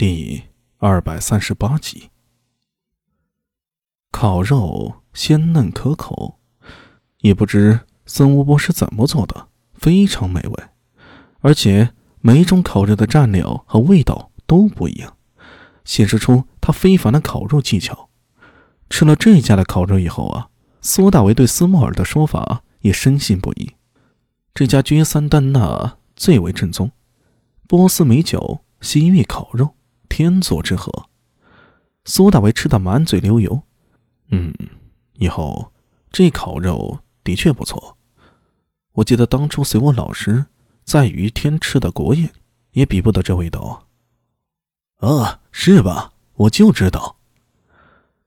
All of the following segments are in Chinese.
第二百三十八集。烤肉鲜嫩可口，也不知孙吴博是怎么做的，非常美味。而且每一种烤肉的蘸料和味道都不一样，显示出他非凡的烤肉技巧。吃了这家的烤肉以后啊，苏大为对斯莫尔的说法也深信不疑。这家君三丹娜最为正宗，波斯美酒，西域烤肉，天作之合。苏大为吃得满嘴流油。嗯，以后这烤肉的确不错。我记得当初随我老师在于天吃的国宴，也比不得这味道。啊，是吧？我就知道。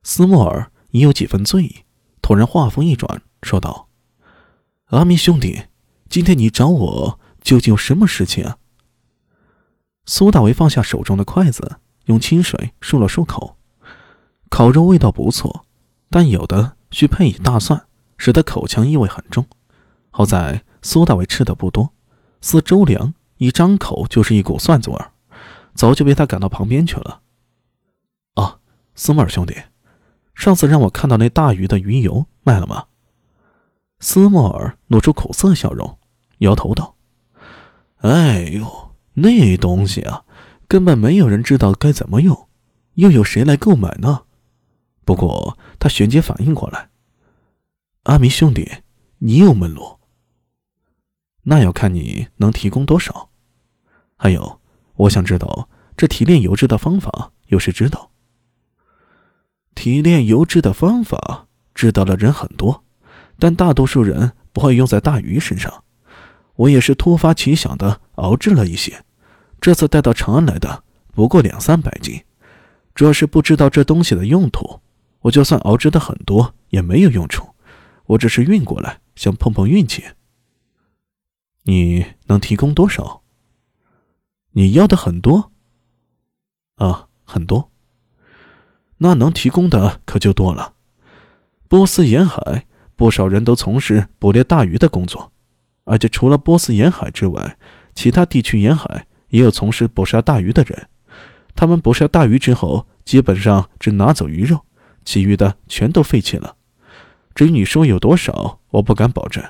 斯莫尔已有几分醉意，突然话锋一转，说道：“阿明兄弟，今天你找我究竟有什么事情啊？”苏大为放下手中的筷子，用清水漱了漱口。烤肉味道不错，但有的需配以大蒜，使得口腔异味很重。好在苏大为吃的不多，似周良一张口就是一股蒜子味儿，早就被他赶到旁边去了。啊，斯莫尔兄弟。上次让我看到那大鱼的鱼油卖了吗？斯莫尔露出苦涩笑容，摇头道：“哎呦，那东西啊，根本没有人知道该怎么用，又有谁来购买呢？”不过他旋即反应过来：“阿弥兄弟，你有门路。那要看你能提供多少。还有，我想知道这提炼油脂的方法，有谁知道？”提炼油脂的方法知道的人很多，但大多数人不会用在大鱼身上。我也是突发奇想的熬制了一些，这次带到长安来的不过两三百斤。主要是不知道这东西的用途，我就算熬制的很多也没有用处。我只是运过来想碰碰运气。你能提供多少？你要的很多？啊，很多。那能提供的可就多了。波斯沿海不少人都从事捕猎大鱼的工作，而且除了波斯沿海之外，其他地区沿海也有从事捕杀大鱼的人。他们捕杀大鱼之后，基本上只拿走鱼肉，其余的全都废弃了。至于你说有多少，我不敢保证。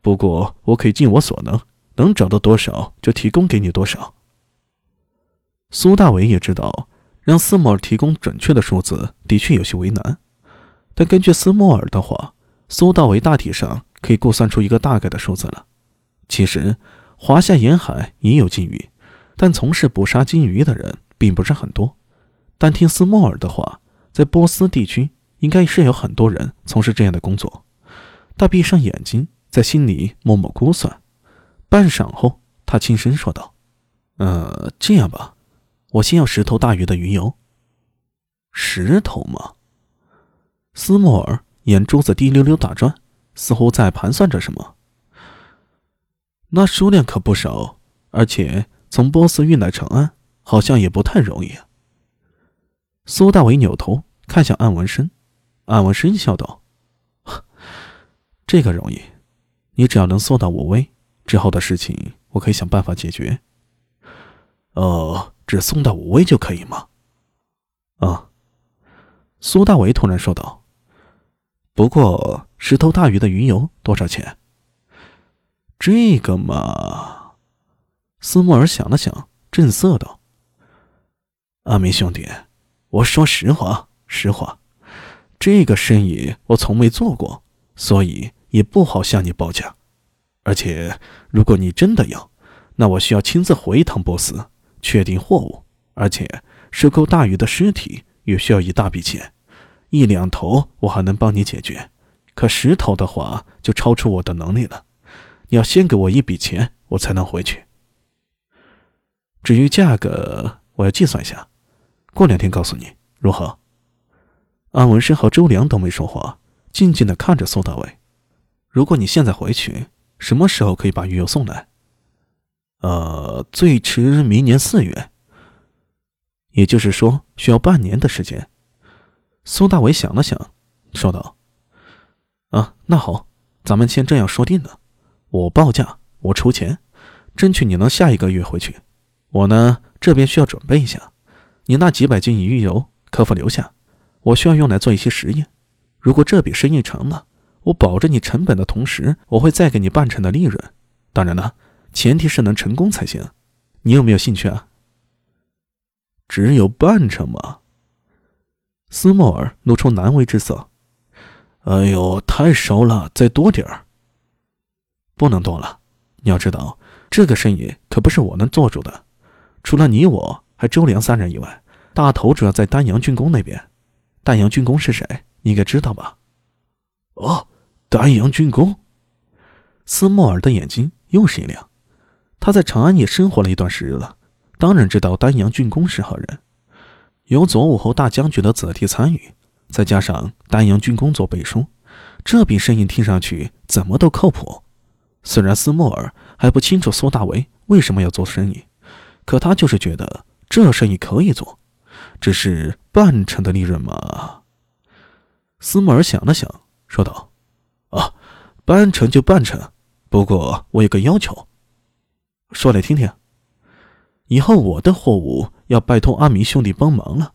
不过我可以尽我所能，能找到多少就提供给你多少。苏大伟也知道。让斯莫尔提供准确的数字的确有些为难，但根据斯莫尔的话，苏大伟大体上可以估算出一个大概的数字了。其实，华夏沿海也有金鱼，但从事捕杀金鱼的人并不是很多。但听斯莫尔的话，在波斯地区应该是有很多人从事这样的工作。他闭上眼睛，在心里默默估算。半晌后，他轻声说道：“呃，这样吧。”我先要十头大鱼的鱼油。十头吗？斯莫尔眼珠子滴溜溜打转，似乎在盘算着什么。那数量可不少，而且从波斯运来长安，好像也不太容易。苏大伟扭头看向安文生，安文生笑道：“这个容易，你只要能送到武威，之后的事情我可以想办法解决。”哦。只送到武威就可以吗？啊！苏大伟突然说道：“不过十头大鱼的鱼油多少钱？”这个嘛，斯莫尔想了想，正色道：“阿明兄弟，我说实话，实话，这个生意我从没做过，所以也不好向你报价。而且，如果你真的要，那我需要亲自回一趟波斯。”确定货物，而且收购大鱼的尸体也需要一大笔钱，一两头我还能帮你解决，可十头的话就超出我的能力了。你要先给我一笔钱，我才能回去。至于价格，我要计算一下，过两天告诉你，如何？安文生和周良都没说话，静静的看着苏大伟。如果你现在回去，什么时候可以把鱼油送来？呃，最迟明年四月，也就是说需要半年的时间。苏大伟想了想，说道：“啊，那好，咱们先这样说定了。我报价，我出钱，争取你能下一个月回去。我呢，这边需要准备一下，你那几百斤鱼油可否留下？我需要用来做一些实验。如果这笔生意成了，我保证你成本的同时，我会再给你半成的利润。当然了，前提是能成功才行。你有没有兴趣啊？只有半成吗？斯莫尔露出难为之色。哎呦，太少了，再多点儿。不能多了。你要知道，这个生意可不是我能做主的。除了你我还周良三人以外，大头主要在丹阳郡公那边。丹阳郡公是谁？你应该知道吧？哦，丹阳郡公。斯莫尔的眼睛又是一亮。他在长安也生活了一段时日了，当然知道丹阳郡公是何人。由左武侯大将军的子弟参与，再加上丹阳郡公做背书，这笔生意听上去怎么都靠谱。虽然斯莫尔还不清楚苏大为为什么要做生意，可他就是觉得这生意可以做，只是半成的利润嘛。斯莫尔想了想，说道：“啊，半成就半成，不过我有个要求。”说来听听。以后我的货物要拜托阿明兄弟帮忙了。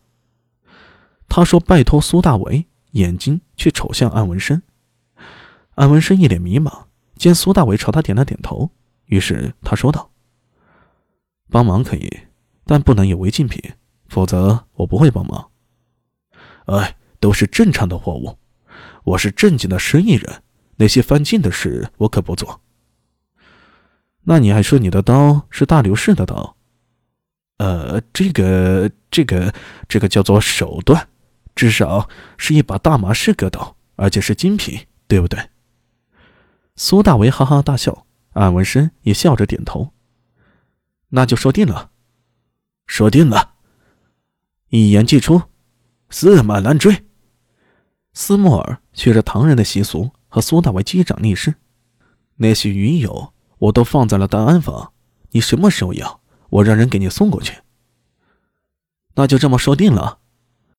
他说：“拜托苏大为。”眼睛却瞅向安文生。安文生一脸迷茫，见苏大伟朝他点了点头，于是他说道：“帮忙可以，但不能有违禁品，否则我不会帮忙。”哎，都是正常的货物，我是正经的生意人，那些犯禁的事我可不做。那你还说你的刀是大刘氏的刀？呃，这个、这个、这个叫做手段，至少是一把大马士革刀，而且是精品，对不对？苏大为哈哈大笑，安文生也笑着点头。那就说定了，说定了，一言既出，驷马难追。斯莫尔学着唐人的习俗，和苏大为击掌立誓。那些鱼友我都放在了档案房，你什么时候要？我让人给你送过去。那就这么说定了。